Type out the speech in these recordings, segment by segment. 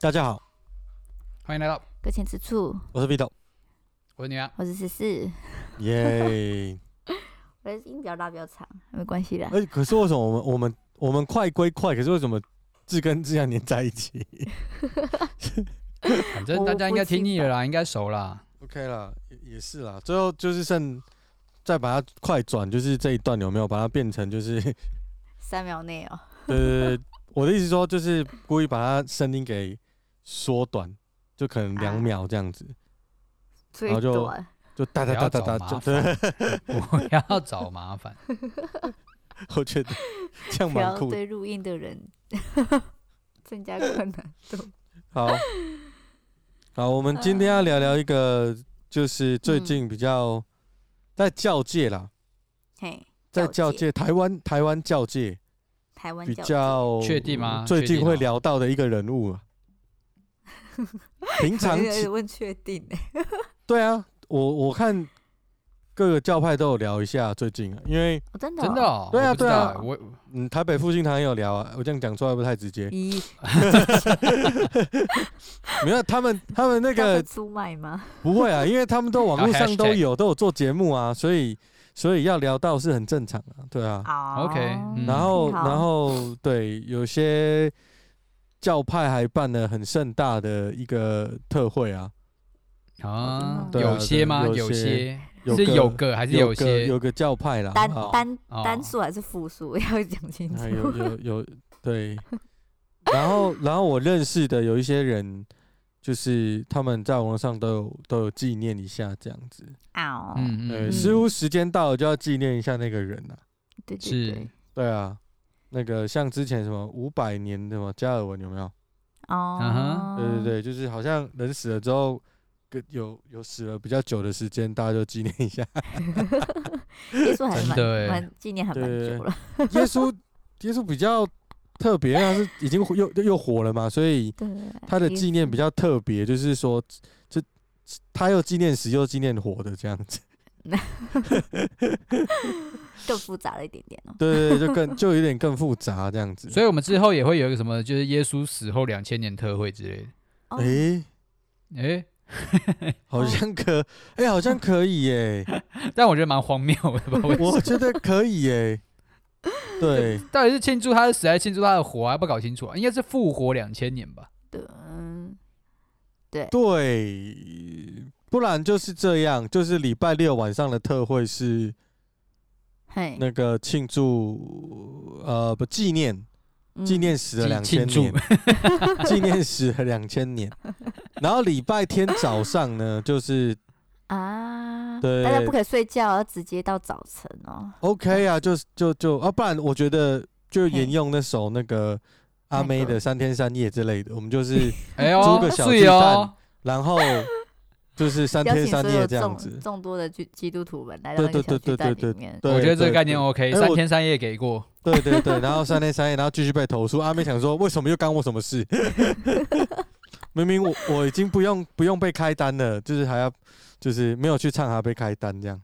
大家好，欢迎来到搁浅之处。我是 Vito，我是女儿，我是十四。耶！我的音比较大比较长，没关系的。哎、欸，可是为什么我们我们我们快归快，可是为什么字跟字要粘在一起？反正大家应该听腻了啦，应该熟啦。OK 啦，也也是啦。最后就是剩再把它快转，就是这一段有没有把它变成就是 三秒内哦？对对对，我的意思说就是故意把它声音给。缩短，就可能两秒这样子，啊、然后就就哒哒哒哒哒，就不 要找麻烦。我觉得 这样蛮酷。对录音的人增加困难度。好，好，我们今天要聊聊一个，就是最近比较在教界啦，嘿，在教界，台湾台湾教界，台湾比较确定吗？最近会聊到的一个人物。啊平常问确定对啊，我我看各个教派都有聊一下最近，啊因为真的真的对啊对啊，我嗯台北复兴堂也有聊啊，我这样讲出来不太直接。没有他们他们那个出卖吗？不会啊，因为他们都网络上都有 都有做节目啊，所以所以要聊到是很正常的，对啊。OK，然后然后对有些。教派还办了很盛大的一个特会啊！啊，有些吗？有些是有个还是有些？有个，有个教派啦，单单单数还是复数？要讲清楚。有有有对，然后然后我认识的有一些人，就是他们在网络上都有都有纪念一下这样子。啊，嗯嗯，似乎时间到了就要纪念一下那个人了。对对对，是，对啊。那个像之前什么五百年的什么加尔文有没有？哦，对对对，就是好像人死了之后，有有死了比较久的时间，大家就纪念一下。耶稣还蛮蛮纪念还蛮久了。耶稣耶稣比较特别，他是已经又又火了嘛，所以他的纪念比较特别，就是说，就他又纪念死又纪念活的这样子。更复杂了一点点哦。对对对，就更就有点更复杂这样子。所以我们之后也会有一个什么，就是耶稣死后两千年特会之类的。哎哎，好像可哎，好像可以耶。但我觉得蛮荒谬的吧。我觉得可以耶。对，到底是庆祝他的死还是庆祝他的活，还不搞清楚啊？应该是复活两千年吧。对，对对，不然就是这样，就是礼拜六晚上的特会是。那个庆祝，呃，不纪念，纪念死了两千年，纪念死了两千年。然后礼拜天早上呢，就是啊，对，大家不可以睡觉，要直接到早晨哦。OK 啊，就就就啊，不然我觉得就沿用那首那个阿妹的三天三夜之类的，我们就是租个小巨蛋，然后。就是三天三夜这样子，众多的基基督徒们来到那个小巨蛋里面。我觉得这个概念 OK，三天三夜给过。对对对，然后三天三夜，然后继续被投诉。阿妹想说，为什么又干我什么事？明明我我已经不用不用被开单了，就是还要就是没有去唱还要被开单这样。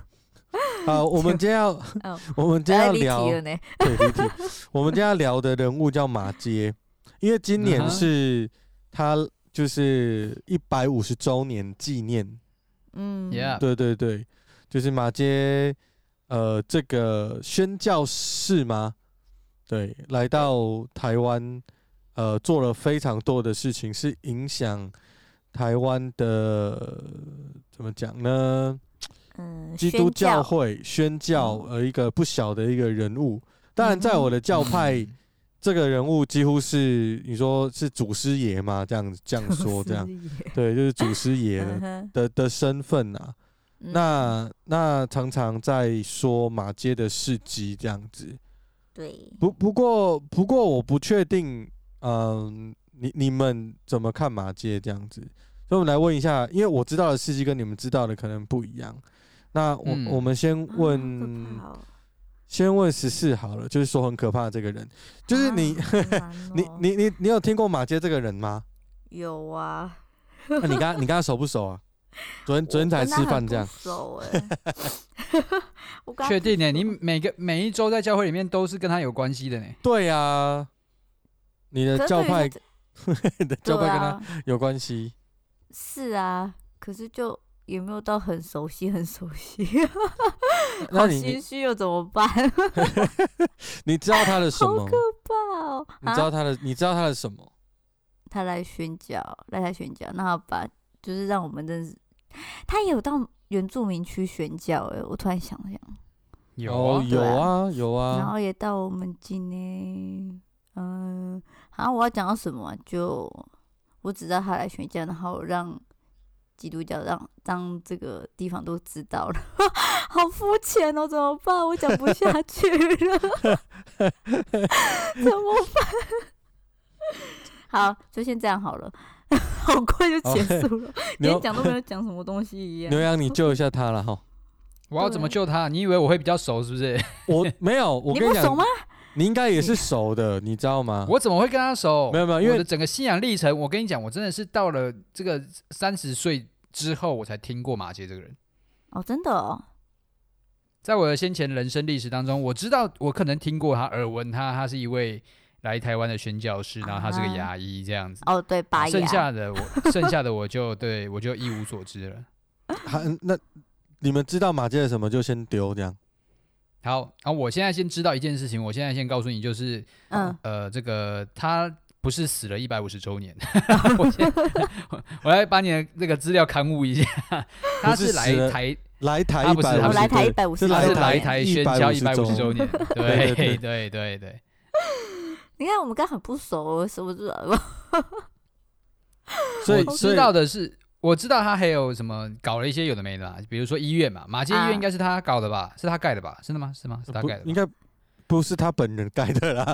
好，我们今天要 我们今天要聊，对，离题。我们今天要聊的人物叫马街，因为今年是他。就是一百五十周年纪念，嗯，对对对，就是马街，呃，这个宣教士吗？对，来到台湾，呃，做了非常多的事情，是影响台湾的，怎么讲呢？嗯，基督教会宣教，呃，一个不小的一个人物。当然，在我的教派。这个人物几乎是你说是祖师爷嘛？这样这样说这样，对，就是祖师爷的的，的身份啊。那那常常在说马街的事迹这样子。对。不不过不过我不确定，嗯，你你们怎么看马街这样子？所以我们来问一下，因为我知道的事迹跟你们知道的可能不一样。那我、嗯、我们先问。先问十四好了，就是说很可怕的这个人，就是你，啊、你你你你有听过马街这个人吗？有啊。那、啊、你跟他你跟他熟不熟啊？昨天昨天才吃饭这样。熟 哎。确定呢？你每个每一周在教会里面都是跟他有关系的呢？对呀、啊，你的教派，你的教派跟他有关系。是啊，可是就。也没有到很熟悉？很熟悉，那你心虚又怎么办？你知道他的什么？好可怕哦！你知道他的？你知道他的什么？他来宣教，来他宣教，那他把就是让我们认识。他也有到原住民区宣教哎，我突然想想，有啊有啊有啊，然后也到我们境内，嗯，好像我要讲到什么？就我只知道他来宣教，然后让。基督教让让这个地方都知道了，好肤浅哦，怎么办？我讲不下 去了，怎么办？好，就先这样好了，好快就结束了，连讲都没有讲什么东西一样。牛羊，你救一下他了哈！我要怎么救他？你以为我会比较熟是不是？我没有，我跟你讲，你不熟吗？你应该也是熟的，你知道吗？我怎么会跟他熟？没有没有，因为我的整个信仰历程，我跟你讲，我真的是到了这个三十岁之后，我才听过马杰这个人。哦，真的哦。在我的先前人生历史当中，我知道我可能听过他，耳闻他，他是一位来台湾的宣教师，然后他是个牙医这样子。哦，对，拔牙。剩下的我，剩下的我就 对我就一无所知了。好，那你们知道马杰的什么，就先丢这样。好，然后我现在先知道一件事情，我现在先告诉你，就是，嗯，呃，这个他不是死了一百五十周年，我先我来把你的那个资料刊物一下，他是来台来台一百，来台一百五十，他是来台宣教一百五十周年，对对对对。对。你看我们刚很不熟，我是不是？所以知道的是。我知道他还有什么搞了一些有的没的，比如说医院嘛，马街医院应该是他搞的吧？啊、是他盖的吧？真的吗？是吗？是他盖的？应该不是他本人盖的啦。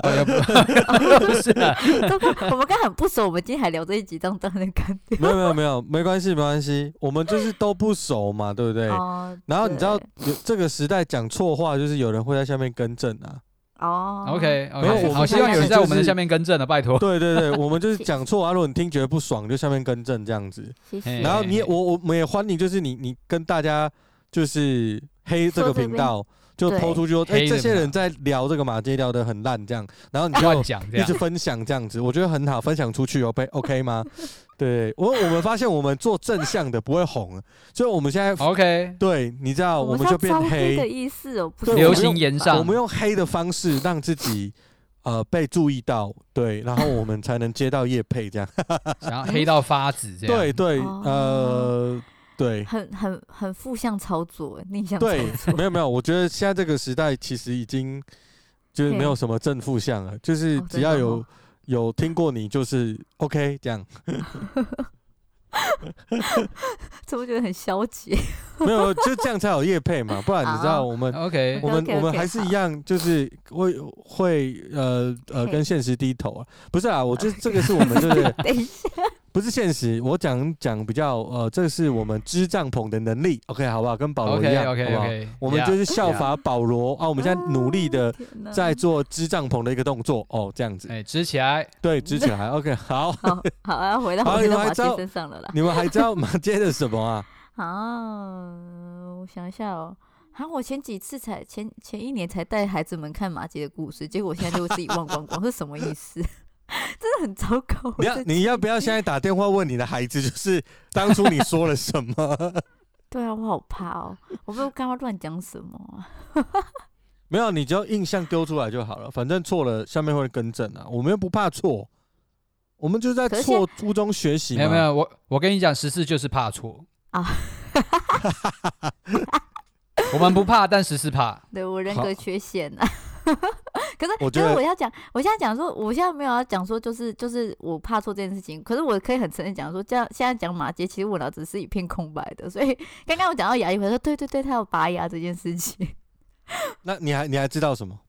不是啊，我们刚很不熟，我们今天还聊这一集，这样当的干掉。没有没有没有，没关系没关系，我们就是都不熟嘛，对不对？哦、然后你知道，有这个时代讲错话，就是有人会在下面更正啊。哦、oh,，OK，没有，好希望有人在我们的下面更正的，拜托。对对对，我们就是讲错啊，如果你听觉得不爽，就下面更正这样子。谢谢。然后你也我我们也欢迎，就是你你跟大家就是黑这个频道，就抛出去说，哎、欸，这些人在聊这个马街聊得很烂这样，然后你就一直分享这样子，我觉得很好，分享出去 OK OK 吗？对我，我们发现我们做正向的不会红，所以我们现在 OK。对，你知道，我们就变黑。的意思哦，不是流行言上，我们用黑的方式让自己呃被注意到，对，然后我们才能接到叶配这样，想要黑到发紫这样。对对，呃，对，很很很负向操作，逆向对，没有没有，我觉得现在这个时代其实已经就是没有什么正负向了，就是只要有。有听过你就是 OK 这样，怎么觉得很消极？没有，就这样才有业配嘛，不然你知道我们 OK，我们我们还是一样，就是会会呃呃跟现实低头啊，不是啊，我觉得这个是我们就是 等一下。不是现实，我讲讲比较呃，这是我们支帐篷的能力，OK 好不好？跟保罗一样，okay, okay, 好不好？Okay, 我们就是效法保罗啊，我们现在努力的在做支帐篷的一个动作哦，这样子，哎，支起来，对，支起来，OK，好，好，好啊，回到我们马偕身上了啦。你们还知道 马偕的什么啊？啊，我想一下哦，好，我前几次才前前一年才带孩子们看马杰的故事，结果我现在就自己忘光光，是什么意思？真的很糟糕。你要你要不要现在打电话问你的孩子，就是当初你说了什么？对啊，我好怕哦，我不知道刚刚乱讲什么。没有，你只要印象丢出来就好了，反正错了下面会更正啊。我们又不怕错，我们就是在错误中学习。没有没有，我我跟你讲，十四就是怕错啊。我们不怕，但十四怕。对，我人格缺陷啊。可是，我觉得我要讲，我现在讲说，我现在没有要讲说，就是就是我怕错这件事情。可是我可以很承认讲说，这样现在讲马杰，其实我脑子是一片空白的。所以 刚刚我讲到牙医，我说对对对，他有拔牙这件事情。那你还你还知道什么？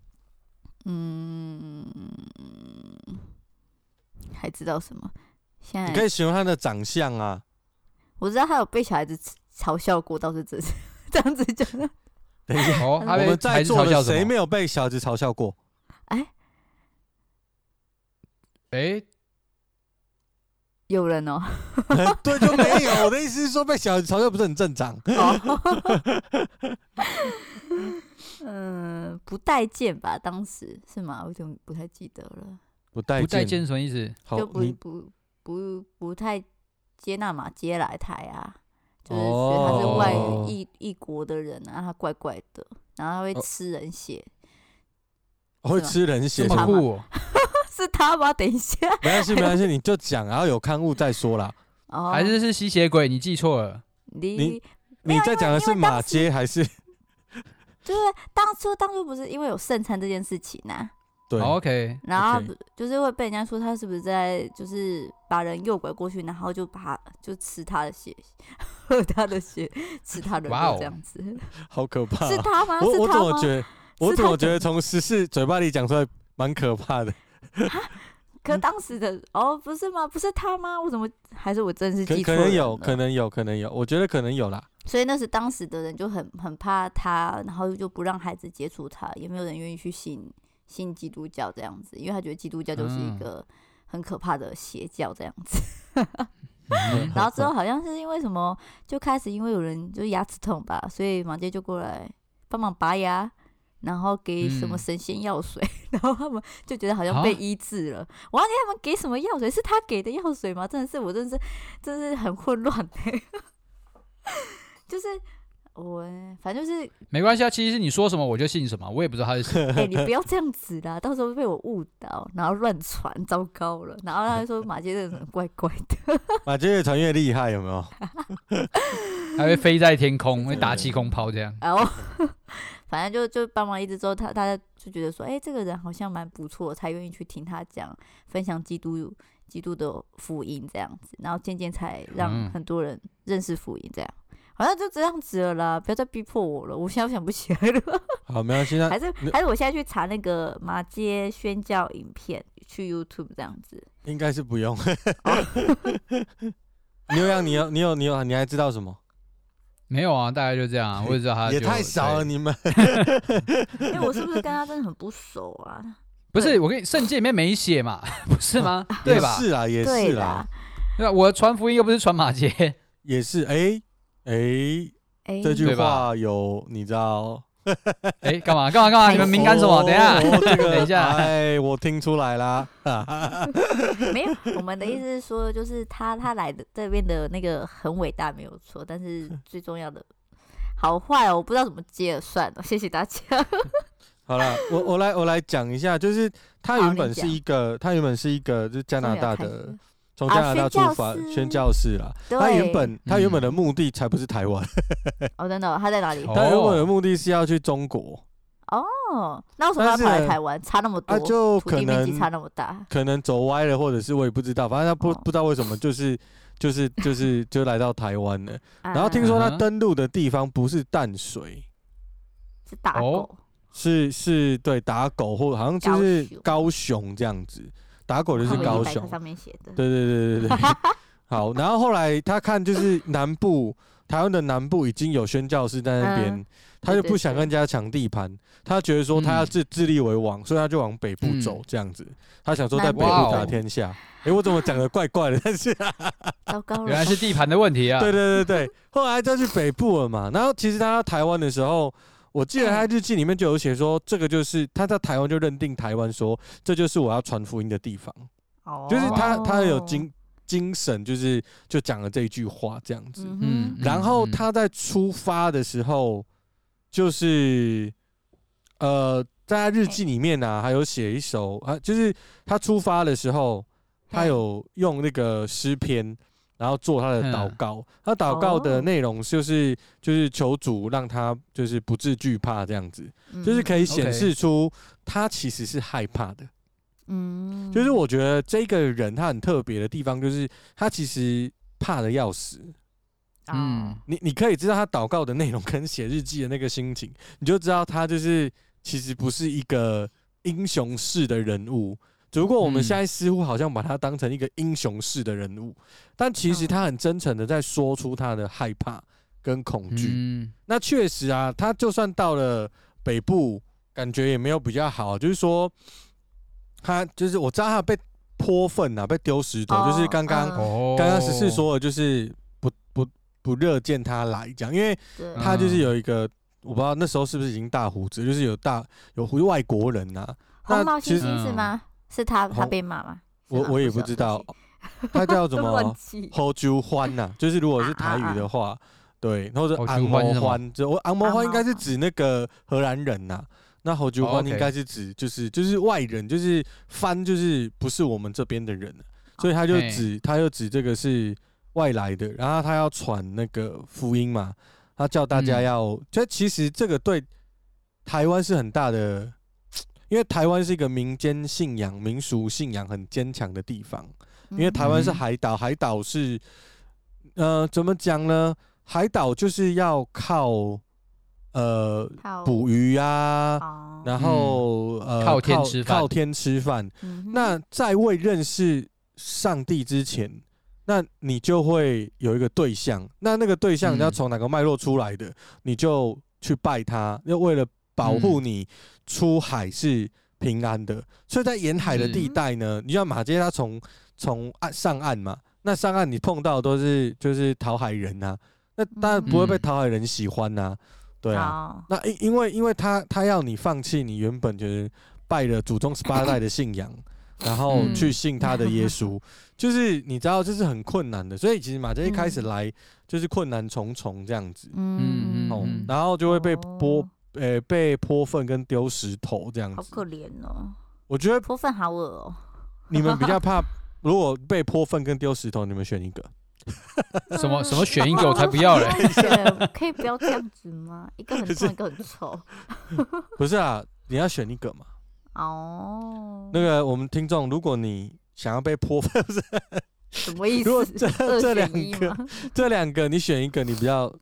嗯，还知道什么？现在你可以形容他的长相啊。我知道他有被小孩子嘲笑过，倒是这这样子讲的。等一下，哦，他被我们在座的？谁没有被小孩子嘲笑过？哎，哎，有人哦，对，就没有。我的意思是说，被小孩子嘲笑不是很正常？哦嗯，不待见吧？当时是吗？我就不太记得了，不待不待见见，是什么意思？好就，不你不不不太接纳马接来台啊，就是觉得他是外哦异异国的人啊，他怪怪的，然后他会吃人血，会吃人血哦，是他吗？等一下，没关系，没关系，你就讲，然后有刊物再说啦。哦，还是是吸血鬼？你记错了。你你你在讲的是马街还是？就是当初当初不是因为有圣餐这件事情啊，对，好 OK，然后就是会被人家说他是不是在就是把人诱拐过去，然后就把他就吃他的血，喝他的血，吃他的肉这样子，好可怕。是他吗？我？怎么觉得？我怎么觉得从十四嘴巴里讲出来蛮可怕的？可当时的哦，不是吗？不是他吗？我怎么还是我真的是可记可能有，可能有，可能有。我觉得可能有啦。所以那是当时的人就很很怕他，然后就不让孩子接触他，也没有人愿意去信信基督教这样子，因为他觉得基督教就是一嗯个很可怕的邪教这样子。嗯 然后之后好像是因为什么，就开始因为有人就是牙齿痛吧，所以马杰就过来帮忙拔牙，然后给什么嗯神仙药水，然后他们就觉得好像被啊医治了。我忘记他们给什么药水，是他给的药水吗？真的是我真的是真的是很混乱、欸、就是我反正就是没关系啊，其实是你说什么我就信什么，我也不知道他是谁。哎、你不要这样子啦，到时候被我误导，然后乱传，糟糕了。然后他就说马杰这个人怪怪的。马杰越传越厉害，有没有？还会飞在天空，会打气空抛这样。然后反正就就帮忙一直之后，他他就觉得说，哎、这个人好像蛮不错，才愿意去听他讲分享基督基督的福音这样子，然后渐渐才让嗯很多人认识福音这样。好像就这样子了啦，不要再逼迫我了，我现在想不起来了。好，没关系。那 还是还是我现在去查那个马街宣教影片，去 YouTube 这样子。应该是不用。牛羊，你有你有你有你还知道什么？没有啊，大概就这样啊。我也知道他也太少了，你们。因为我是不是跟他真的很不熟啊？不是我跟你圣经里面没写嘛，不是吗？对吧？是啊，也是啦，，对吧？我传福音又不是传马街，也是。哎哎，哎，这句话有你知道？哎，干嘛干嘛干嘛？你们敏感什么？等一下，哦这个 等一下哎，我听出来啦。没有，我们的意思是说，就是他他来的这边的那个很伟大没有错，但是最重要的好坏哦，我不知道怎么接了，算了，谢谢大家。好了，我我来我来讲一下，就是他原本是一个，他原本是一个就是加拿大的，从加拿大出发啊宣教士宣教士啦。对。他原本他原本的嗯目的才不是台湾，哦，真的哦，他在哪里？哦 他原本的目的是要去中国，哦，那为什么他跑来台湾？差那么他多，土就可能差那么大。可能走歪了，或者是我也不知道，反正他不哦。不知道为什么就是就是就是就来到台湾了。然后听说他登陆的地方不是淡水，是打哦。狗，是是对打狗或好像就是高雄这样子，打狗就是高雄基百科。上面写的。对对对对对。好，然后后来他看就是南部台湾的南部已经有宣教士在那边，嗯他就不想跟人家抢地盘，他觉得说他要自自立为王，所以他就往北部走嗯这样子。他想说在北部部打天下。诶，我怎么讲的怪怪的？但是 糟糕了，原来是地盘的问题啊。对对对对，后来就去北部了嘛。然后其实他到台湾的时候，我记得他日记里面就有写说，这个就是他在台湾就认定台湾说，这就是我要传福音的地方。哦就是他他有精精神，就是就讲了这一句话这样子。然后他在出发的时候，就是呃，在他日记里面呢、啊，还有写一首啊，就是他出发的时候，他有用那个诗篇，然后做他的祷告。他祷告的内容就是就是求主让他就是不致惧怕这样子，就是可以显示出他其实是害怕的。嗯，就是我觉得这个人他很特别的地方，就是他其实怕的要死。嗯嗯，你你可以知道他祷告的内容跟写日记的那个心情，你就知道他就是其实不是一个英雄式的人物。只不过我们现在似乎好像把他当成一个英雄式的人物，但其实他很真诚的在说出他的害怕跟恐惧。嗯，那确实啊，他就算到了北部，感觉也没有比较好。就是说，他就是我知道他被泼粪啊，被丢石头，哦、就是刚刚刚刚十四说的，就是不不不热见他来讲，因为他就是有一个，我不知道那时候是不是已经大胡子，就是有大有外国人呐、啊。红毛猩猩是吗？是他他被骂吗？我我也不知道，他叫什么？后洲欢呐，就是如果是台语的话，对，或者昂摩欢，就我昂摩欢应该是指那个荷兰人呐。那后洲欢应该是指就是就是外人，就是翻就是不是我们这边的人，所以他就指他就指这个是外来的，然后他要传那个福音嘛，他叫大家要，就其实这个对台湾是很大的。因为台湾是一个民间信仰、民俗信仰很坚强的地方。因为台湾是海岛，海岛是，呃，怎么讲呢？海岛就是要靠，呃，捕鱼啊，然后呃，靠天吃饭，靠天吃饭。那在未认识上帝之前，那你就会有一个对象。那那个对象你要从哪个脉络出来的，你就去拜他，要为了。保护你出海是平安的，所以在沿海的地带呢，你像马街，他从从岸上岸嘛，那上岸你碰到的都是就是讨海人呐，那当然不会被讨海人喜欢呐，对啊，那因因为因为他他要你放弃你原本就是拜了祖宗十八代的信仰，然后去信他的耶稣，就是你知道这是很困难的，所以其实马杰一开始来就是困难重重这样子，嗯。嗯，然后就会被剥。诶、欸，被泼粪跟丢石头这样子，好可怜哦。我觉得泼粪好恶哦。你们比较 怕，如果被泼粪跟丢石头，你们选一个？什么什么选一个？我才不要嘞！可以不要这样子吗？一个很重，一个很臭。不是啊，你要选一个嘛。哦。那个我们听众，如果你想要被泼粪，是什么意思？如果这这两个，这两个你选一个，你比较，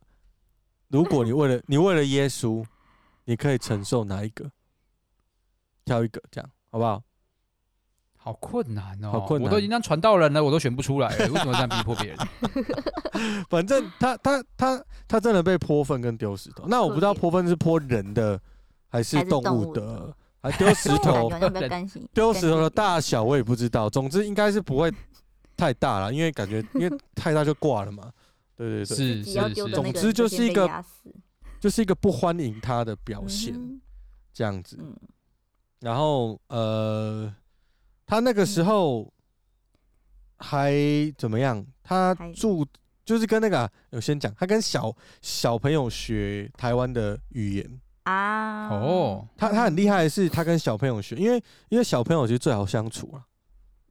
如果你为了你为了耶稣。你可以承受哪一个？挑一个，这样好不好？好困难哦，好困难！我都已经当传道人了，我都选不出来，为什么这样逼迫别人？反正他他他他真的被泼粪跟丢石头。那我不知道泼粪是泼人的还是动物的，还丢石 头？丢石头的大小我也不知道。总之应该是不会太大了，因为感觉因为太大就挂了嘛。对对对，是是是。总之就是一个。就是一个不欢迎他的表现，这样子。然后呃，他那个时候还怎么样？他住就是跟那个有先讲，他跟小小朋友学台湾的语言啊。哦，他他很厉害的是，他跟小朋友学，因为因为小朋友其实最好相处啊。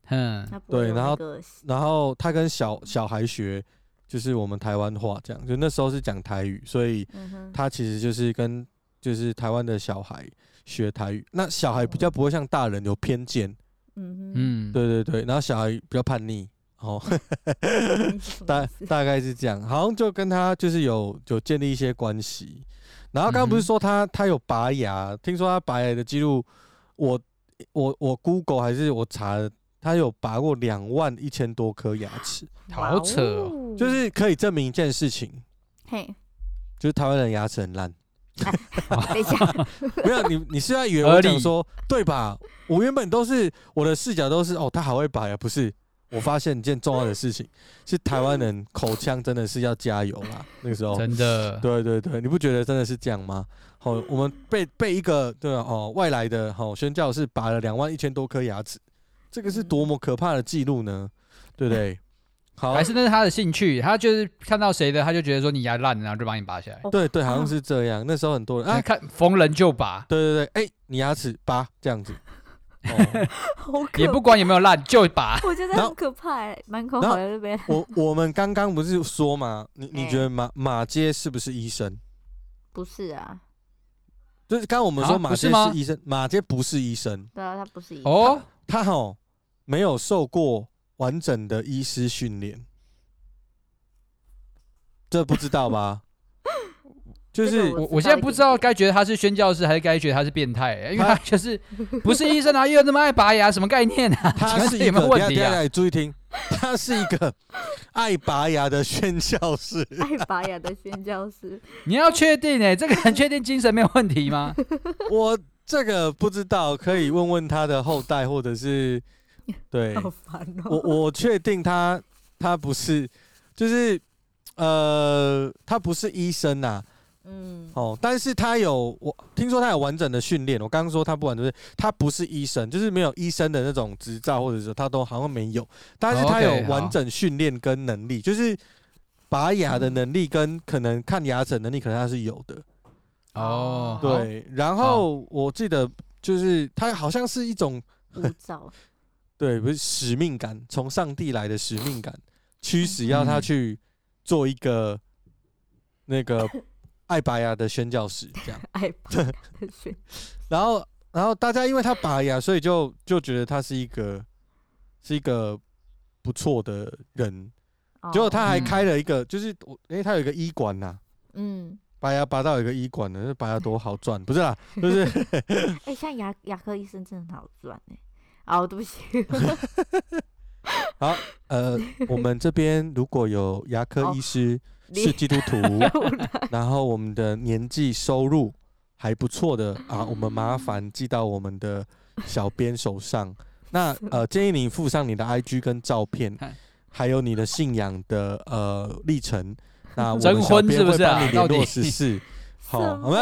嗯，对，然后然后他跟小小孩学。就是我们台湾话这样，就那时候是讲台语，所以他其实就是跟就是台湾的小孩学台语。那小孩比较不会像大人有偏见，嗯嗯，对对对，然后小孩比较叛逆，哦，大大概是这样，好像就跟他就是有有建立一些关系。然后刚刚不是说他他有拔牙，听说他拔牙的记录，我我我 Google 还是我查的。他有拔过两万一千多颗牙齿，好扯哦！就是可以证明一件事情，嘿，就是台湾人牙齿很烂。等一下，没有你，你是在以为我讲说对吧？我原本都是我的视角都是哦，他好会拔呀，不是？我发现一件重要的事情，是台湾人口腔真的是要加油啦。那个时候真的，对对对，你不觉得真的是这样吗？好，我们被被一个对哦外来的好宣教士拔了两万一千多颗牙齿。这个是多么可怕的记录呢？对不对？好，还是那是他的兴趣，他就是看到谁的，他就觉得说你牙烂，然后就把你拔下来。对对，好像是这样。那时候很多人啊，看逢人就拔。对对对，哎，你牙齿拔这样子，也不管有没有烂就拔。我觉得很可怕，蛮可怕的。我我们刚刚不是说嘛？你你觉得马马街是不是医生？不是啊，就是刚刚我们说马偕是医生，马街不是医生。对啊，他不是医生。哦，他好。没有受过完整的医师训练，这不知道吧？就是我，我现在不知道该觉得他是宣教师，还是该觉得他是变态，因为他就是不是医生啊，又那么爱拔牙，什么概念啊？他是有没有问题啊？注意听，他是一个爱拔牙的宣教师，爱拔牙的宣教师。你要确定哎、欸，这个很确定精神没有问题吗？我这个不知道，可以问问他的后代，或者是对，好烦哦。我我确定他他不是，就是呃，他不是医生呐、啊。嗯，哦，但是他有，我听说他有完整的训练。我刚刚说他不完整，就是他不是医生，就是没有医生的那种执照，或者是他都好像没有。但是他有完整训练跟能力，就是拔牙的能力跟可能看牙齿能力，可能他是有的。哦，对。然后我记得就是他好像是一种护照，对，不是使命感，从上帝来的使命感驱使要他去做一个 那个。爱拔牙的宣教士这样，爱拔牙的宣，然后然后大家因为他拔牙，所以就就觉得他是一个是一个不错的人。结果他还开了一个，就是我因为他有一个医馆呐，嗯，拔牙拔到有一个医馆呢，那拔牙多好赚，不是啦，就是哎，像牙牙科医生真的好赚哎，哦，对不起，好，呃，我们这边如果有牙科医师。是基督徒，然后我们的年纪收入还不错的啊，我们麻烦寄到我们的小编手上。那呃，建议你附上你的 IG 跟照片，还有你的信仰的呃历程。那我们小编会帮你联络实事。好，我们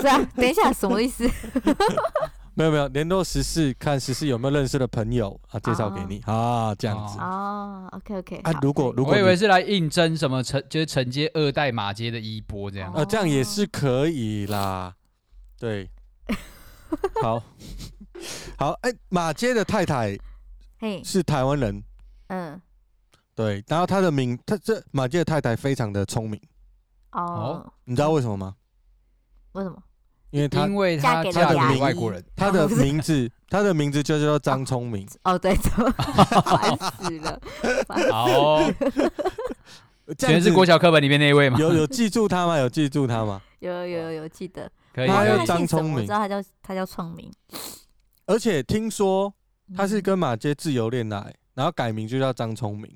是啊，等一下什么意思？没有没有，联络十四，看十四有没有认识的朋友啊，介绍给你啊，这样子哦。OK OK。啊，如果如果我以为是来应征什么承，就是承接二代马街的衣钵这样。啊，这样也是可以啦。对，好，好，哎，马街的太太，嘿，是台湾人。嗯，对，然后他的名，他这马街的太太非常的聪明。哦，你知道为什么吗？为什么？因为他因为他嫁给外国人，他的名字 他的名字就叫做张聪明。哦，对，烦死了。好，全是国小课本里面那一位吗？有有记住他吗？有记住他吗？有有有记得。可以。他叫张聪明，我知道他叫他叫聪明。而且听说他是跟马街自由恋爱，然后改名就叫张聪明。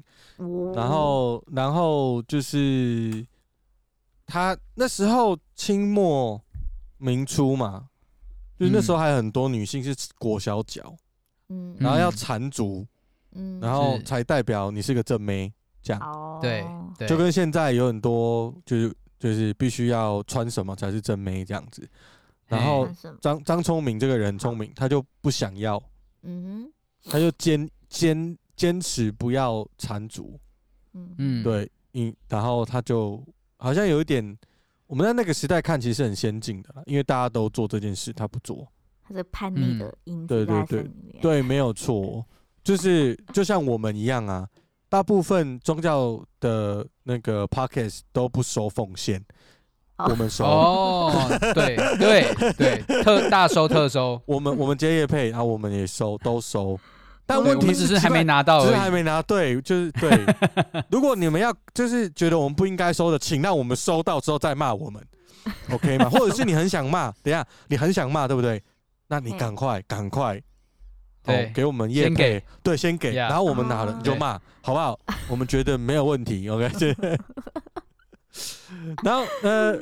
然后然后就是他那时候清末。明初嘛，就是那时候还有很多女性是裹小脚，嗯，然后要缠足，嗯，然后才代表你是个正妹，这样，对，就跟现在有很多就是就是必须要穿什么才是正妹这样子，然后张张聪明这个人聪明，他就不想要，嗯，他就坚坚坚持不要缠足，嗯。嗯，对，嗯，然后他就好像有一点。我们在那个时代看，其实是很先进的，因为大家都做这件事，他不做，他是叛逆的因子。对对对对，没有错，就是就像我们一样啊，大部分宗教的那个 podcast 都不收奉献，我们收。哦，对 对对，特大收特收，我们我们接业配，然后我们也收，都收。但问题只是还没拿到，只是还没拿。对，就是对。如果你们要就是觉得我们不应该收的，请让我们收到之后再骂我们，OK 吗？或者是你很想骂，等下你很想骂，对不对？那你赶快赶快，对，给我们业配，对，先给，然后我们拿了你就骂，好不好？我们觉得没有问题，OK。然后呃，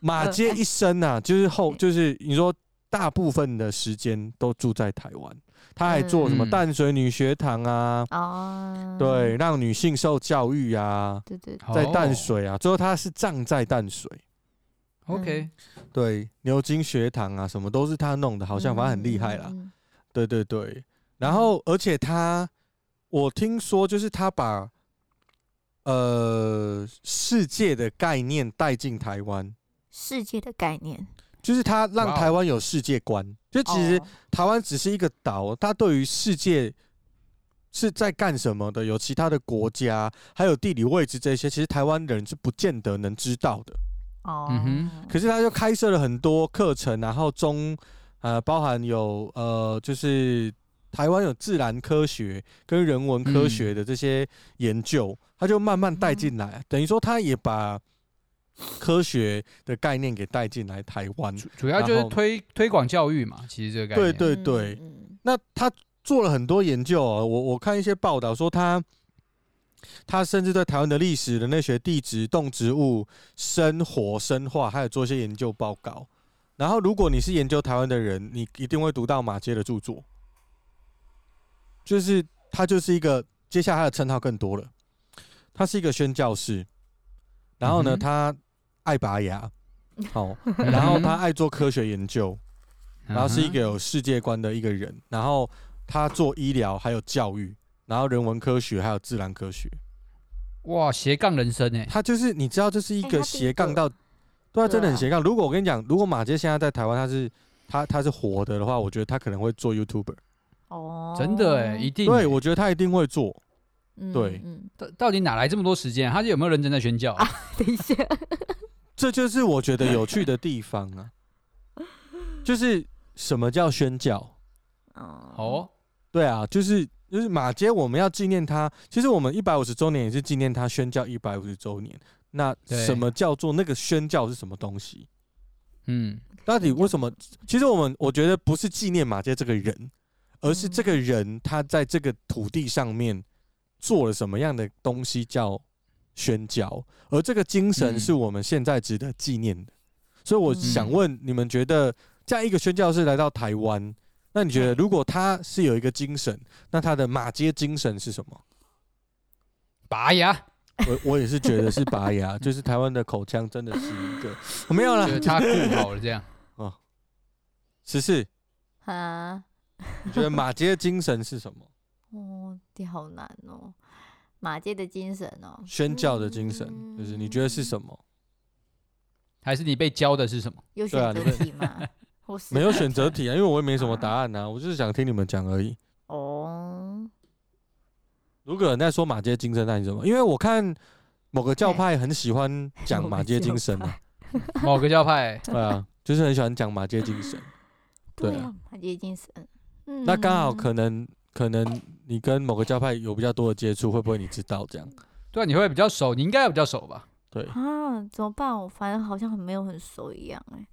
马街一生啊，就是后就是你说大部分的时间都住在台湾。他还做什么淡水女学堂啊？哦，对，让女性受教育啊。对对，在淡水啊，最后他是葬在淡水。OK，对，牛津学堂啊，什么都是他弄的，好像反正很厉害啦。对对对，然后而且他，我听说就是他把呃世界的概念带进台湾。世界的概念。就是他让台湾有世界观，就其实台湾只是一个岛，它对于世界是在干什么的，有其他的国家，还有地理位置这些，其实台湾人是不见得能知道的。哦，可是他就开设了很多课程，然后中呃包含有呃就是台湾有自然科学跟人文科学的这些研究，他就慢慢带进来，等于说他也把。科学的概念给带进来台湾，主要就是推推广教育嘛。其实这个概念，对对对。那他做了很多研究哦。我我看一些报道说他，他甚至对台湾的历史、人类学、地质、动植物、生活、生化，还有做一些研究报告。然后，如果你是研究台湾的人，你一定会读到马街的著作。就是他就是一个，接下来他的称号更多了。他是一个宣教士，然后呢，嗯、他爱拔牙，好，然后他爱做科学研究。然后是一个有世界观的一个人，然后他做医疗，还有教育，然后人文科学，还有自然科学。哇，斜杠人生哎！他就是你知道，这是一个斜杠到，对啊，真的很斜杠。如果我跟你讲，如果马杰现在在台湾，他是他他是活的的话，我觉得他可能会做 YouTuber。哦，真的哎，一定。对，我觉得他一定会做。对，到到底哪来这么多时间？他是有没有认真在宣教？等一下，这就是我觉得有趣的地方啊，就是。什么叫宣教？哦，对啊，就是就是马街，我们要纪念他。其实我们一百五十周年也是纪念他宣教一百五十周年。那什么叫做那个宣教是什么东西？嗯，到底为什么？其实我们我觉得不是纪念马街这个人，而是这个人他在这个土地上面做了什么样的东西叫宣教，而这个精神是我们现在值得纪念的。所以我想问你们，觉得？这样一个宣教士来到台湾，那你觉得如果他是有一个精神，那他的马街精神是什么？拔牙。我我也是觉得是拔牙，就是台湾的口腔真的是一个我 没有了，他顾好了这样 哦。十四啊，你觉得马街的精神是什么？哦，你好难哦，马街的精神哦，宣教的精神就是你觉得是什么？还是你被教的是什么？有选择题吗？没有选择题啊，因为我也没什么答案啊，我就是想听你们讲而已。哦，如果有人在说马街精神，那你怎么？因为我看某个教派很喜欢讲马街精神啊。某个教派，对啊，就是很喜欢讲马街精神。对啊，马街精神。那刚好可能可能你跟某个教派有比较多的接触，会不会你知道这样？对，你会比较熟，你应该也比较熟吧？对啊，怎么办？我反正好像很没有很熟一样哎。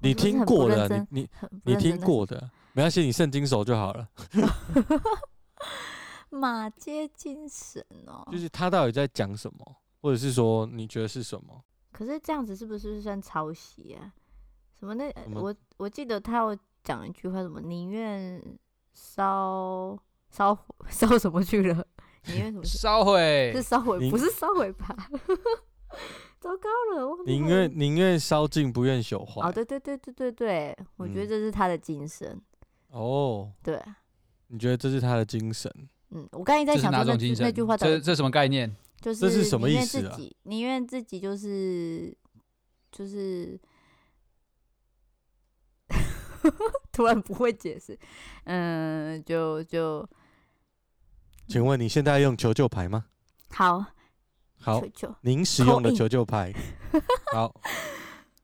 你听过的，你你你听过的，没关系，你圣经熟就好了。马街精神哦，就是他到底在讲什么，或者是说你觉得是什么？可是这样子是不是算抄袭啊？什么那我我记得他有讲一句话，什么宁愿烧烧 烧什么去了？宁愿什么烧毁？是烧毁，不是烧毁吧？糟糕了，宁愿宁愿烧尽，不愿朽坏。哦，对对对对对对，我觉得这是他的精神。哦，对，你觉得这是他的精神？嗯，我刚才在想说那那句话，这这什么概念？就是这是什么意思啊？宁愿自己就是就是，突然不会解释，嗯，就就，请问你现在用求救牌吗？好。好，您使用的求救牌。好，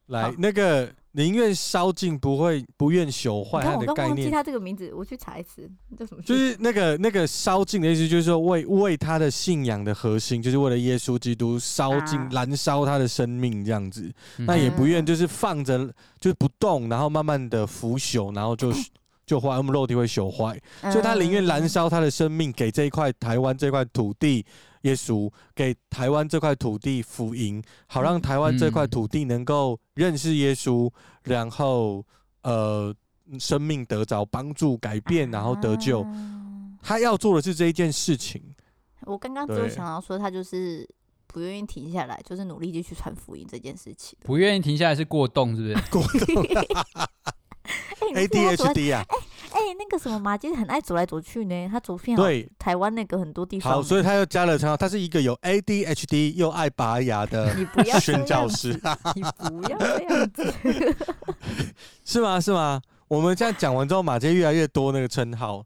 来那个宁愿烧尽，不会不愿朽坏。它的概念，忘记他这个名字，我去查一次，叫什么？就是那个那个烧尽的意思，就是说为为他的信仰的核心，就是为了耶稣基督烧尽燃烧他的生命这样子。那也不愿就是放着，就是不动，然后慢慢的腐朽，然后就 就坏，我们肉体会朽坏，所以他宁愿燃烧他的生命，给这一块台湾这块土地。耶稣给台湾这块土地福音，好让台湾这块土地能够认识耶稣，嗯、然后呃生命得着帮助、改变，然后得救。啊、他要做的是这一件事情。我刚刚只有想到说，他就是不愿意停下来，就是努力继续传福音这件事情。不愿意停下来是过动，是不是？过动。ADHD 啊。哎、欸，那个什么马街很爱走来走去呢，他走遍对台湾那个很多地方。好，所以他又加了称号，他是一个有 ADHD 又爱拔牙的 宣教师。你不要这样子，是吗？是吗？我们这样讲完之后，马街越来越多那个称号，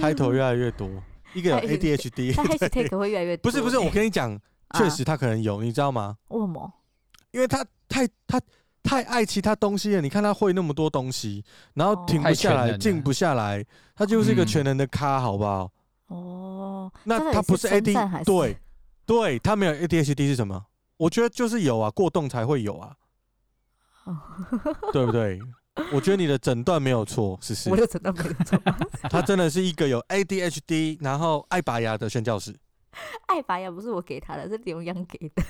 抬头越来越多。一个有 ADHD，他 hashtag 会越来越多。不是不是，我跟你讲，确实他可能有，你知道吗？为什么？因为他太他。太爱其他东西了，你看他会那么多东西，然后停不下来，静不下来，他就是一个全能的咖，好不好？哦，那他不是 AD，对，对他没有 ADHD 是什么？我觉得就是有啊，过动才会有啊，对不对？我觉得你的诊断没有错，是是。我的诊断没有错。他真的是一个有 ADHD，然后爱拔牙的宣教士。爱拔牙不是我给他的，是刘洋给的，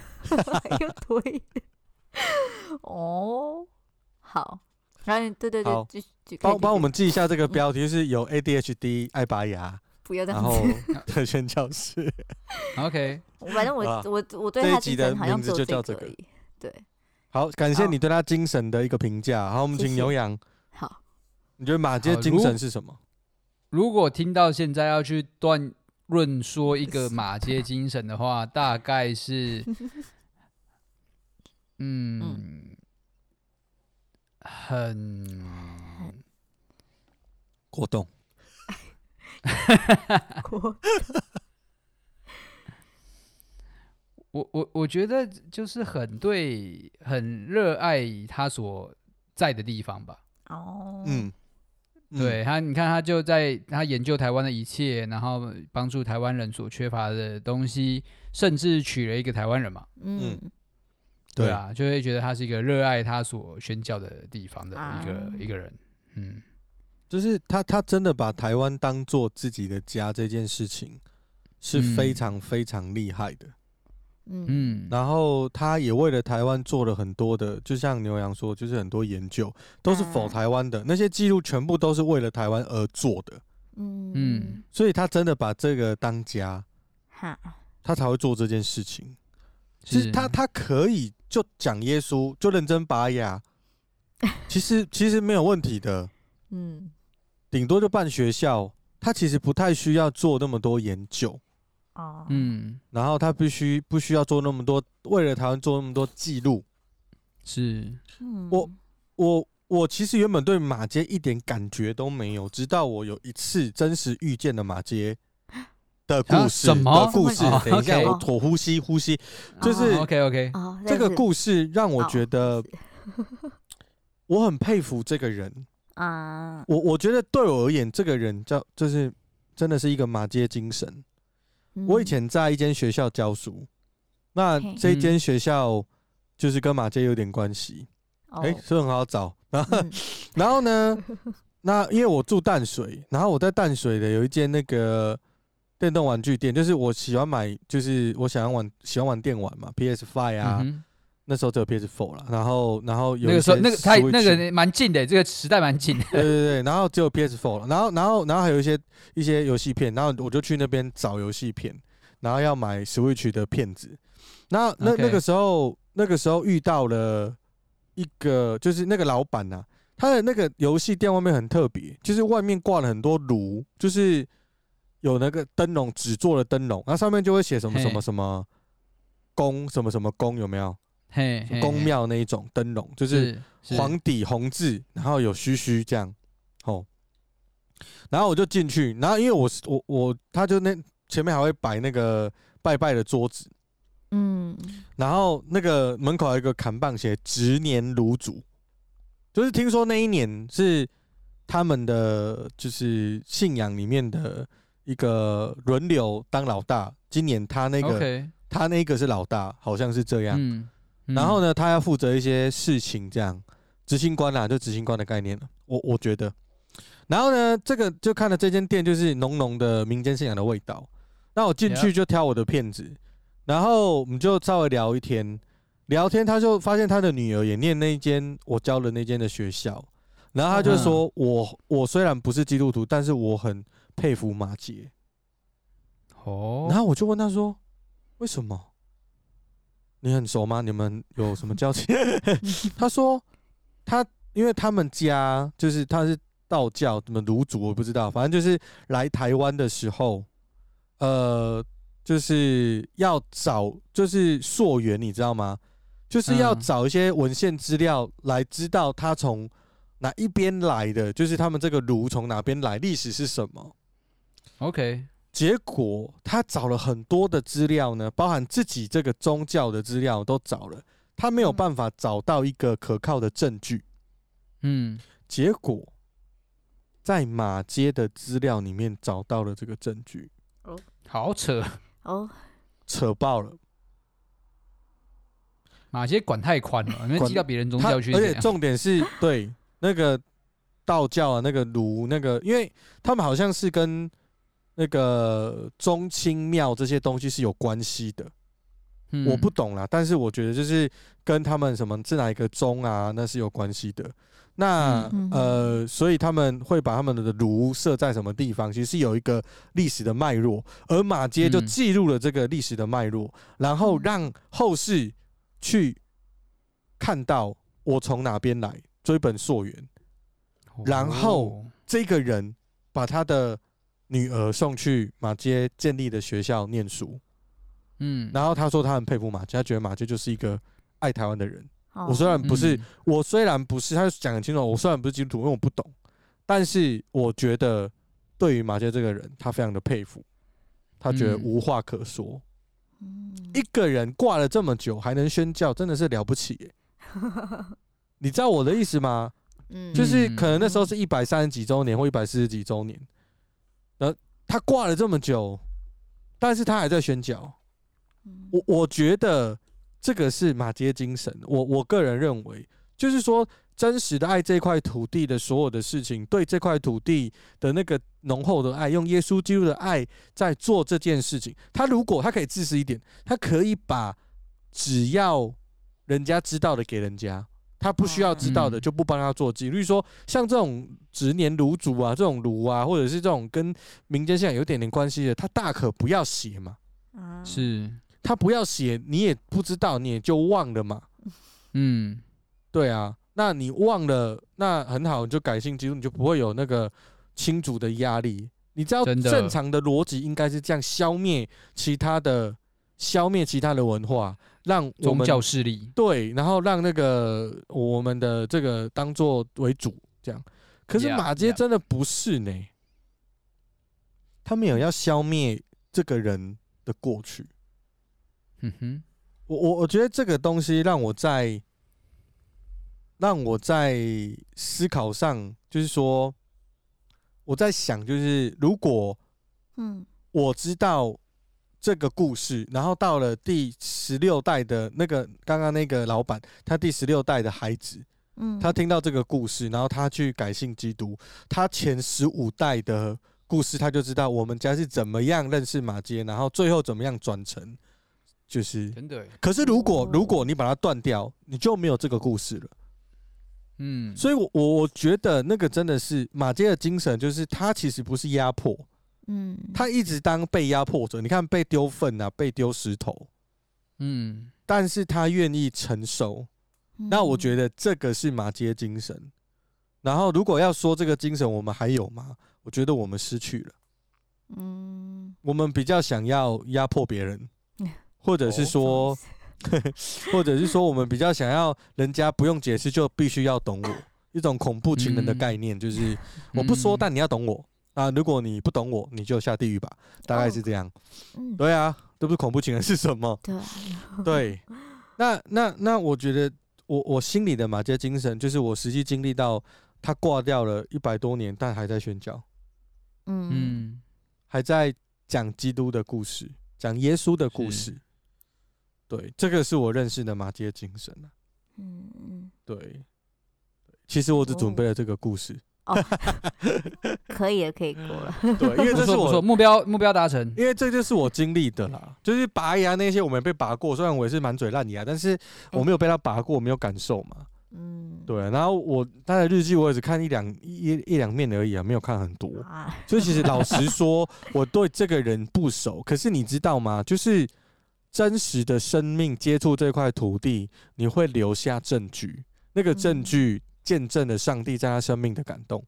又推。哦，好，然后对对对，继续，帮帮我们记一下这个标题，就是有 ADHD 爱拔牙，不要这样子。然 后的宣教室。OK，反正我我我对他精神好像就叫这个。对。好，感谢你对他精神的一个评价。好，我们请牛羊。好，你觉得马街精神是什么？如果听到现在要去断论说一个马街精神的话，大概是，嗯，很。果冻。果我我我觉得就是很对，很热爱他所在的地方吧。哦，嗯，对他，你看他就在他研究台湾的一切，然后帮助台湾人所缺乏的东西，甚至娶了一个台湾人嘛。嗯，对啊，就会觉得他是一个热爱他所宣教的地方的一个、啊、一个人。嗯，就是他他真的把台湾当做自己的家，这件事情是非常非常厉害的。嗯，然后他也为了台湾做了很多的，就像牛羊说，就是很多研究都是 for 台湾的，那些记录全部都是为了台湾而做的。嗯嗯，所以他真的把这个当家，哈，他才会做这件事情。其实他他可以就讲耶稣，就认真拔牙，其实其实没有问题的。嗯，顶多就办学校，他其实不太需要做那么多研究。哦，嗯，然后他必须不需要做那么多，为了台湾做那么多记录，是，我我我其实原本对马街一点感觉都没有，直到我有一次真实遇见了马偕的故事，什么？故事？等一下，我吐呼吸呼吸，就是 OK OK，这个故事让我觉得 我很佩服这个人啊，我我觉得对我而言，这个人叫就是真的是一个马街精神。我以前在一间学校教书，那这间学校就是跟马街有点关系，哎、欸，所以很好找。然后，然后呢，那因为我住淡水，然后我在淡水的有一间那个电动玩具店，就是我喜欢买，就是我想要玩，喜欢玩电玩嘛，PS Five 啊。嗯那时候只有 PS Four 了，然后然后有那个时候那个他那个蛮近的，这个时代蛮近的。对对对，然后只有 PS Four 了，然后然后然后还有一些一些游戏片，然后我就去那边找游戏片，然后要买 Switch 的片子。那那那个时候那个时候遇到了一个，就是那个老板呐、啊，他的那个游戏店外面很特别，就是外面挂了很多炉，就是有那个灯笼纸做的灯笼，那上面就会写什么什么什么宫什么什么宫，有没有？嘿，宫庙那一种灯笼，就是黄底红字，然后有须须这样，哦，然后我就进去，然后因为我是我我，他就那前面还会摆那个拜拜的桌子，嗯，然后那个门口还有一个看板写值年炉主，就是听说那一年是他们的就是信仰里面的一个轮流当老大，今年他那个他那个是老大，好像是这样。然后呢，他要负责一些事情，这样执行官啦，就执行官的概念了。我我觉得，然后呢，这个就看了这间店，就是浓浓的民间信仰的味道。那我进去就挑我的片子，然后我们就稍微聊一天，聊天他就发现他的女儿也念那间我教的那间的学校，然后他就说我我虽然不是基督徒，但是我很佩服马杰。哦，然后我就问他说，为什么？你很熟吗？你们有什么交情？他说他因为他们家就是他是道教，什么炉主我不知道，反正就是来台湾的时候，呃，就是要找就是溯源，你知道吗？就是要找一些文献资料来知道他从哪一边来的，就是他们这个炉从哪边来，历史是什么？OK。结果他找了很多的资料呢，包含自己这个宗教的资料都找了，他没有办法找到一个可靠的证据。嗯，结果在马街的资料里面找到了这个证据。哦，好扯哦，扯爆了。马街管太宽了，没记到别人宗教去。而且重点是对，那个道教啊，那个儒，那个，因为他们好像是跟那个宗亲庙这些东西是有关系的。嗯、我不懂啦，但是我觉得就是跟他们什么是哪一个宗啊，那是有关系的。那、嗯、呃，所以他们会把他们的炉设在什么地方，其实是有一个历史的脉络，而马街就记录了这个历史的脉络，然后让后世去看到我从哪边来，追本溯源，然后这个人把他的女儿送去马街建立的学校念书。嗯，然后他说他很佩服马街，他觉得马街就是一个爱台湾的人。我虽然不是，我虽然不是，他讲很清楚，我虽然不是基督徒，因为我不懂，但是我觉得对于马街这个人，他非常的佩服，他觉得无话可说。一个人挂了这么久还能宣教，真的是了不起耶。你知道我的意思吗？就是可能那时候是一百三十几周年或一百四十几周年，呃，他挂了这么久，但是他还在宣教。我我觉得这个是马街精神。我我个人认为，就是说真实的爱这块土地的所有的事情，对这块土地的那个浓厚的爱，用耶稣基督的爱在做这件事情。他如果他可以自私一点，他可以把只要人家知道的给人家，他不需要知道的就不帮他做记录。比如说像这种执年炉主啊，这种炉啊，或者是这种跟民间信仰有点点关系的，他大可不要写嘛。是。他不要写，你也不知道，你也就忘了嘛。嗯，对啊，那你忘了，那很好，你就改信基督，你就不会有那个亲族的压力。你知道正常的逻辑应该是这样：消灭其他的，消灭其他的文化，让宗教势力。对，然后让那个我们的这个当做为主，这样。可是马街真的不是呢，他们有要消灭这个人的过去。嗯哼，我我我觉得这个东西让我在让我在思考上，就是说我在想，就是如果嗯，我知道这个故事，然后到了第十六代的那个刚刚那个老板，他第十六代的孩子，嗯，他听到这个故事，然后他去改信基督，他前十五代的故事，他就知道我们家是怎么样认识马街，然后最后怎么样转成。就是真的，可是如果如果你把它断掉，你就没有这个故事了。嗯，所以我我我觉得那个真的是马街的精神，就是他其实不是压迫，嗯，他一直当被压迫者。你看被丢粪啊，被丢石头，嗯，但是他愿意承受。那我觉得这个是马街精神。然后如果要说这个精神我们还有吗？我觉得我们失去了。嗯，我们比较想要压迫别人。或者是说，或者是说，我们比较想要人家不用解释就必须要懂我，一种恐怖情人的概念，就是我不说，但你要懂我啊！如果你不懂我，你就下地狱吧，大概是这样。对啊，这不是恐怖情人是什么？对，那那那，我觉得我我心里的马街精神，就是我实际经历到他挂掉了一百多年，但还在宣教，嗯，还在讲基督的故事，讲耶稣的故事。对，这个是我认识的马街精神啊。嗯嗯，对。其实我只准备了这个故事。哦，可以了，可以过了。对，因为这是我目标目标达成。因为这就是我经历的啦，就是拔牙那些我没被拔过，虽然我也是满嘴烂牙，但是我没有被他拔过，我没有感受嘛。嗯，对。然后我他的日记我也只看一两一一两面而已啊，没有看很多。所以其实老实说，我对这个人不熟。可是你知道吗？就是。真实的生命接触这块土地，你会留下证据，那个证据见证了上帝在他生命的感动。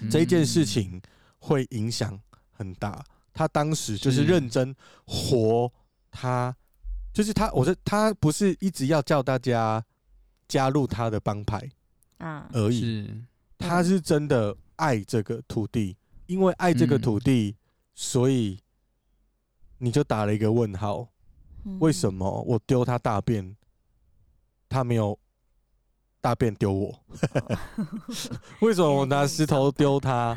嗯、这一件事情会影响很大。他当时就是认真活，他就是他，我说他不是一直要叫大家加入他的帮派啊而已，他是真的爱这个土地，因为爱这个土地，所以。你就打了一个问号，为什么我丢他大便，他没有大便丢我？为什么我拿石头丢他，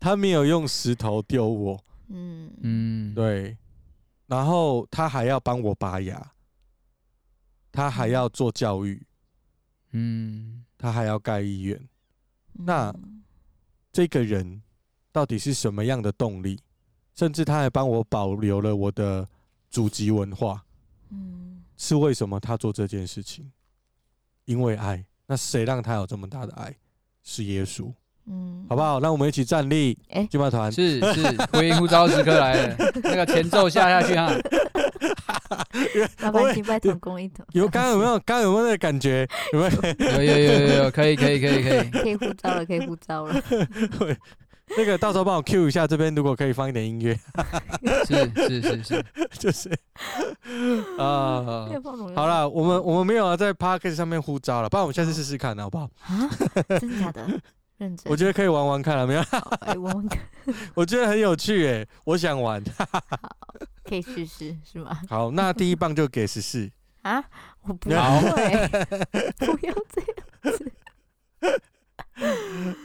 他没有用石头丢我？嗯嗯，对。然后他还要帮我拔牙，他还要做教育，嗯，他还要盖医院，嗯那这个人到底是什么样的动力？甚至他还帮我保留了我的祖籍文化，嗯是为什么他做这件事情？因为爱。那谁让他有这么大的爱？是耶稣，嗯，好不好？让我们一起站立。哎金马团是是，福音呼召时刻来了，那个前奏下下去哈。麻烦敬拜同工一同，有刚刚有没有？刚刚有没有那个感觉？有没有？有有有有有，可以可以可以可以。可以呼召了，可以呼召了。那个到时候帮我 Q 一下，这边如果可以放一点音乐，是是是是，就是啊。好了，我们我们没有啊在 Podcast 上面呼召了，不然我们下次试试看，好不好？啊，真的假的？认真。我觉得可以玩玩看了，没有？好，哎，玩玩看，我觉得很有趣哎，我想玩。可以试试是吗？好，那第一棒就给十四。啊，我不好会，不要这样子。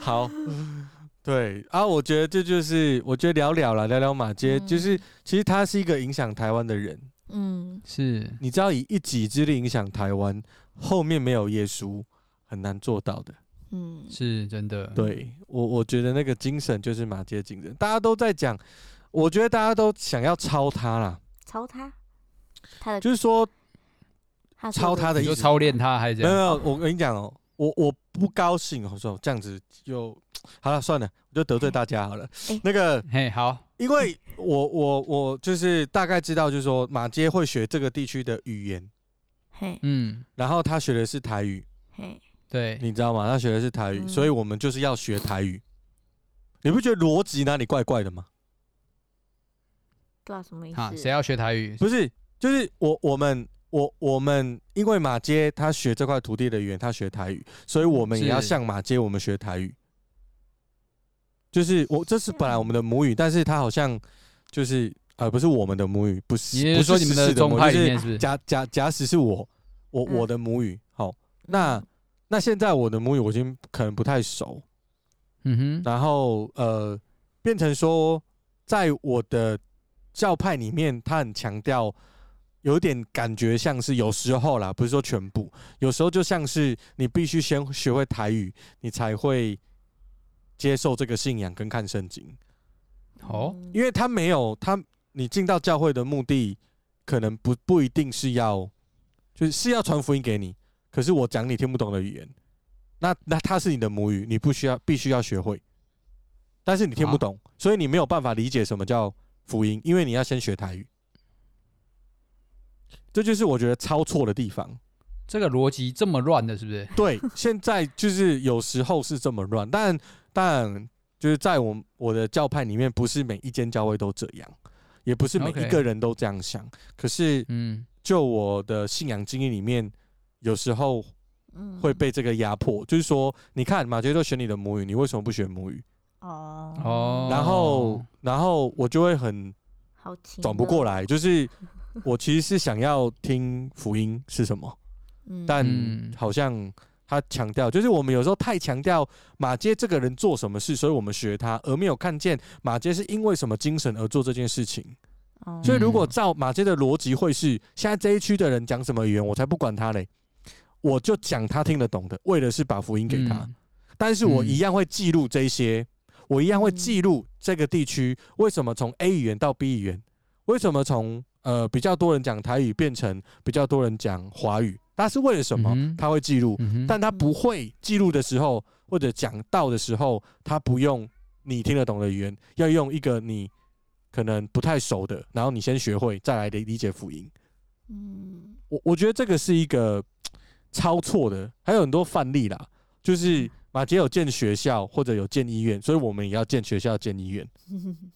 好，对啊，我觉得这就是，我觉得聊聊了，聊聊马街，嗯就是其实他是一个影响台湾的人。嗯，是你知道，以一己之力影响台湾，后面没有耶稣很难做到的。嗯，是真的。对我，我觉得那个精神就是马街精神，大家都在讲，我觉得大家都想要抄他啦，抄他，他的就是说他说抄他的意思。你说操练他还是没有这样？没有，我跟你讲哦、我我不高兴，我说这样子就 好了，算了，我就得罪大家好了。哎那个。嘿，好，因为我我我就是大概知道，就是说马街会学这个地区的语言，嘿，嗯，然后他学的是台语，嘿，对，你知道吗？他学的是台语，嗯所以我们就是要学台语。你不觉得逻辑哪里怪怪的吗？对啊，什么意思，谁？要学台语？不是，就是我我们我我们因为马街他学这块土地的语言，他学台语，所以我们也要向马街我们学台语。就是我这是本来我们的母语，但是他好像就是呃不是我们的母语，不是不是说你们的的宗派就是里面是？假假假使是我，我嗯。我的母语，好，那嗯那现在我的母语我已经可能不太熟，嗯哼，然后呃，变成说在我的教派里面，他很强调，有点感觉像是有时候啦，不是说全部，有时候就像是你必须先学会台语，你才会接受这个信仰跟看圣经，哦，嗯因为他没有他，你进到教会的目的可能不不一定是要，就是是要传福音给你，可是我讲你听不懂的语言，那那他是你的母语，你不需要必须要学会，但是你听不懂，所以你没有办法理解什么叫福音，因为你要先学台语，这就是我觉得抄错的地方。这个逻辑这么乱的，是不是？对，现在就是有时候是这么乱，但但就是在我我的教派里面，不是每一间教会都这样，也不是每一个人都这样想。可是嗯，就我的信仰经验里面，有时候嗯会被这个压迫，就是说，你看马杰都选你的母语，你为什么不选母语？哦哦然后然后我就会很好奇转不过来，就是 我其实是想要听福音是什么。嗯但嗯好像他强调，就是我们有时候太强调马街这个人做什么事，所以我们学他，而没有看见马街是因为什么精神而做这件事情。哦所以如果照马街的逻辑，会是现在这一区的人讲什么语言，我才不管他嘞，我就讲他听得懂的，为的是把福音给他。嗯但是我一样会记录这些，我一样会记录这个地区为什么从 A 语言到 B 语言，为什么从呃比较多人讲台语变成比较多人讲华语，他是为了什么？他会记录，嗯，但他不会记录的时候或者讲到的时候，他不用你听得懂的语言，要用一个你可能不太熟的，然后你先学会再来理理解福音。嗯我我觉得这个是一个超错的，还有很多范例啦，就是马杰有建学校或者有建医院，所以我们也要建学校、建医院，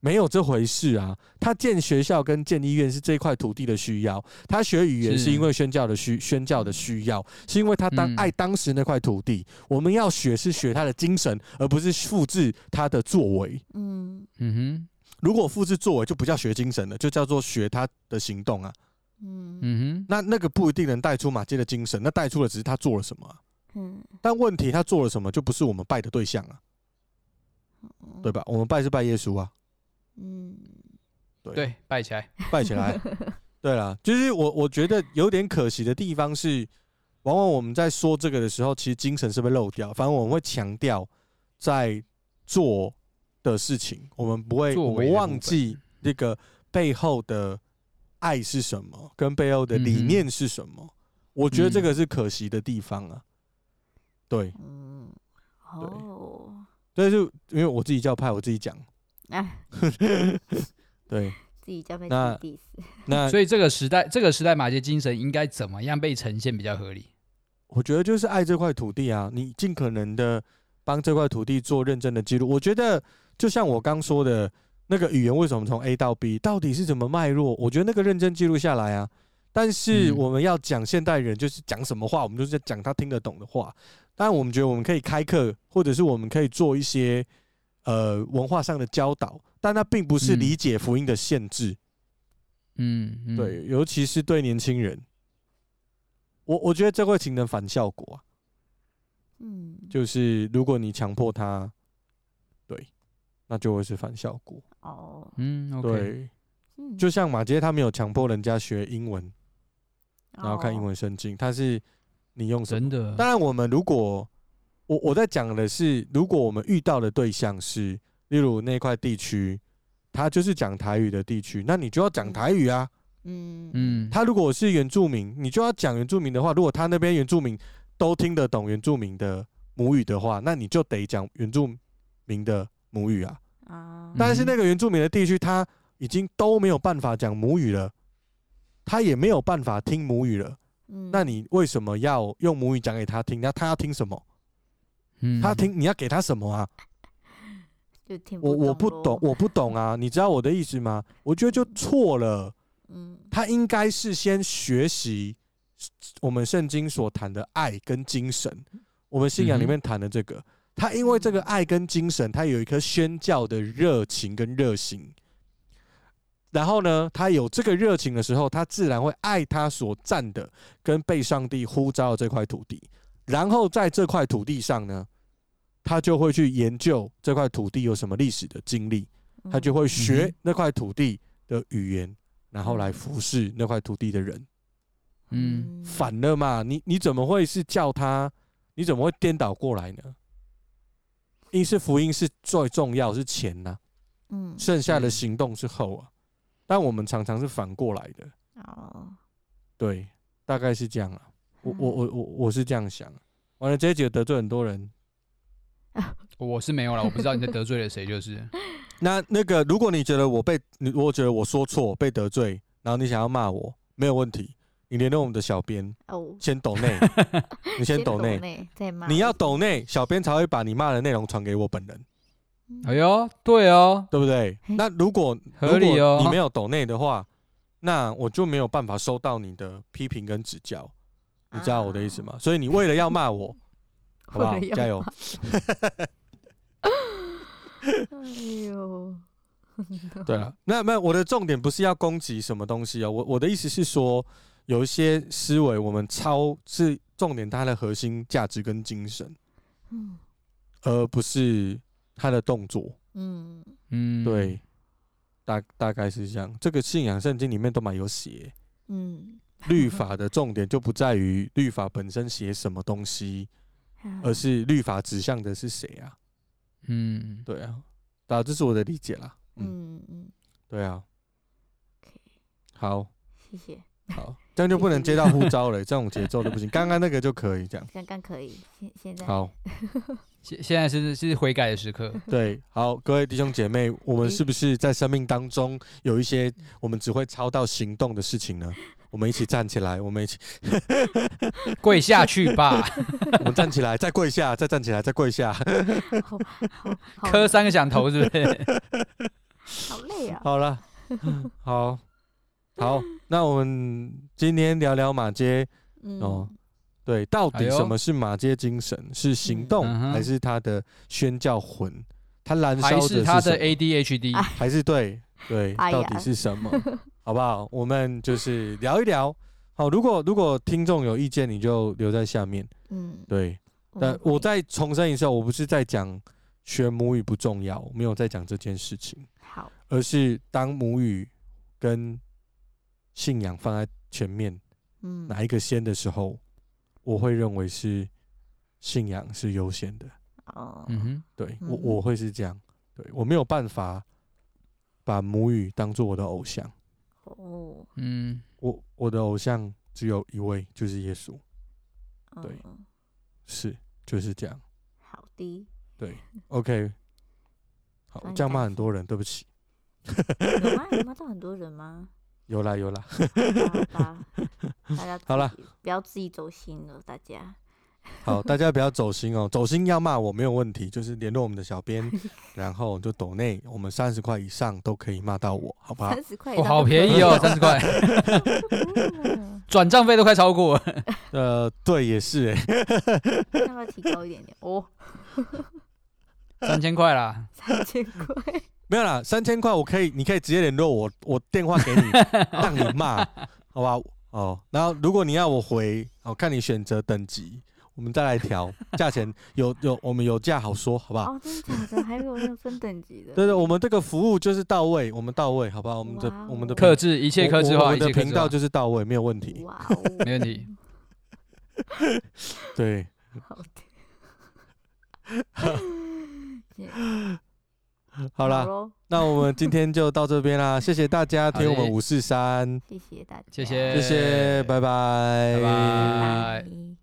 没有这回事啊！他建学校跟建医院是这块土地的需要，他学语言是。是因为宣教的需宣教的需要，是因为他当嗯。爱当时那块土地。我们要学是学他的精神，而不是复制他的作为。嗯。嗯哼，如果复制作为，就不叫学精神了，就叫做学他的行动啊。嗯。嗯哼，那那个不一定能带出马街的精神，那带出的只是他做了什么啊、嗯，但问题他做了什么，就不是我们拜的对象啊，对吧？我们拜是拜耶稣啊，嗯对对，拜起来，拜起来。对啦，就是我我觉得有点可惜的地方是，往往我们在说这个的时候，其实精神是被漏掉。反正我们会强调在做的事情，我们不会我们忘记那个背后的爱是什么，跟背后的理念是什么。嗯、我觉得这个是可惜的地方啊。对，嗯，哦，对，就因为我自己教派，我自己讲，哎，对。自己被那那所以这个时代，这个时代马杰精神应该怎么样被呈现比较合理？我觉得就是爱这块土地啊，你尽可能的帮这块土地做认真的记录。我觉得就像我刚说的那个语言，为什么从 A 到 B，到底是怎么脉络？我觉得那个认真记录下来啊。但是我们要讲现代人就是讲什么话，我们就是讲他听得懂的话。当然，我们觉得我们可以开课，或者是我们可以做一些呃文化上的教导。但那并不是理解福音的限制，嗯，嗯，对，尤其是对年轻人，我我觉得这会形成反效果啊，嗯，就是如果你强迫他，对，那就会是反效果，哦，嗯，对，就像马杰他没有强迫人家学英文，然后看英文圣经，他是你用什么？真的，当然我们如果我我在讲的是，如果我们遇到的对象是。例如那块地区，他就是讲台语的地区，那你就要讲台语啊。嗯嗯，他如果是原住民，你就要讲原住民的话。如果他那边原住民都听得懂原住民的母语的话，那你就得讲原住民的母语啊。啊，但是那个原住民的地区，他已经都没有办法讲母语了，他也没有办法听母语了。嗯，那你为什么要用母语讲给他听？那他要听什么？嗯，他听你要给他什么啊？就听我我不懂，我不懂啊！你知道我的意思吗？我觉得就错了。嗯，他应该是先学习我们圣经所谈的爱跟精神，我们信仰里面谈的这个。他因为这个爱跟精神，他有一颗宣教的热情跟热心。然后呢，他有这个热情的时候，他自然会爱他所占的跟被上帝呼召的这块土地。然后在这块土地上呢，他就会去研究这块土地有什么历史的经历，他就会学那块土地的语言，然后来服侍那块土地的人。嗯，反了嘛？你你怎么会是叫他？你怎么会颠倒过来呢？因是福音是最重要，是前呐。嗯，剩下的行动是后啊。但我们常常是反过来的。哦，对，大概是这样啊。我我我我我是这样想。完了，这一集得罪很多人。我是没有了，我不知道你在得罪了谁，就是。那那个，如果你觉得我被你，我觉得我说错被得罪，然后你想要骂我，没有问题，你联络我们的小编哦，先抖内，你先抖内，你要抖内，小编才会把你骂的内容传给我本人。哎呦，对哦，对不对？那如果合理哦，你没有抖内的话，那我就没有办法收到你的批评跟指教，你知道我的意思吗？所以你为了要骂我。好不好？加油！哎呦，对了，那那我的重点不是要攻击什么东西啊，我我的意思是说，有一些思维我们超是重点，它的核心价值跟精神，嗯，而不是他的动作，嗯嗯，对，大大概是这样。这个信仰圣经里面都蛮有写，嗯，律法的重点就不在于律法本身写什么东西。而是律法指向的是谁啊？嗯，对啊，啊，这是我的理解啦。嗯嗯，对啊。好，谢谢。好，这样就不能接到呼召了，这种节奏都不行。刚刚那个就可以这样。刚刚可以，现现在好。现现在是是悔改的时刻。对，好，各位弟兄姐妹，我们是不是在生命当中有一些我们只会操到行动的事情呢？我们一起站起来，我们一起 跪下去吧。我们站起来，再跪下，再站起来，再跪下。磕三个响头，是不是？好累啊！好了，好，好，那我们今天聊聊马街。哦，对，到底什么是马街精神？是行动，还是他的宣教魂？他燃烧的是他的 ADHD，还是对对？到底是什么？好不好？我们就是聊一聊。好，如果如果听众有意见，你就留在下面。嗯，对。但我再重申一下，我不是在讲学母语不重要，我没有在讲这件事情。好，而是当母语跟信仰放在前面，嗯，哪一个先的时候，我我会认为是信仰是优先的。哦，嗯哼，对我嗯我会是这样，对我没有办法把母语当做我的偶像。哦，嗯，我我的偶像只有一位，就是耶稣。对嗯是，就是这样。好的，对，OK。好，这样骂很多人，对不起。有吗？有骂到很多人吗？有啦有啦，好吧，大家好啦自己，不要自己走心了，大家。好，大家不要走心哦，走心要骂我没有问题，就是联络我们的小编，然后就抖内，我们三十块以上都可以骂到我，好不好？三十块，哦，好便宜哦，三十块，嗯转账费都快超过了。呃，对，也是哎，要不要提高一点点？哦，三千块啦，三千块，没有啦，三千块我可以，你可以直接联络我，我电话给你，让你骂，好吧？哦，然后如果你要我回，哦，看你选择等级，我们再来调价钱，有有我们有价好说，好不好？哦，真的假的？还有那个分等级的？对对，我们这个服务就是到位，我们到位，好不好？我们的我们的克制一切克制化，我我们的频道，就是到位，没有问题。哇哦，没问题。对，好的。好啦，那我们今天就到这边啦，谢谢大家听我们五四三，谢谢大家，谢谢谢谢，拜拜，拜拜。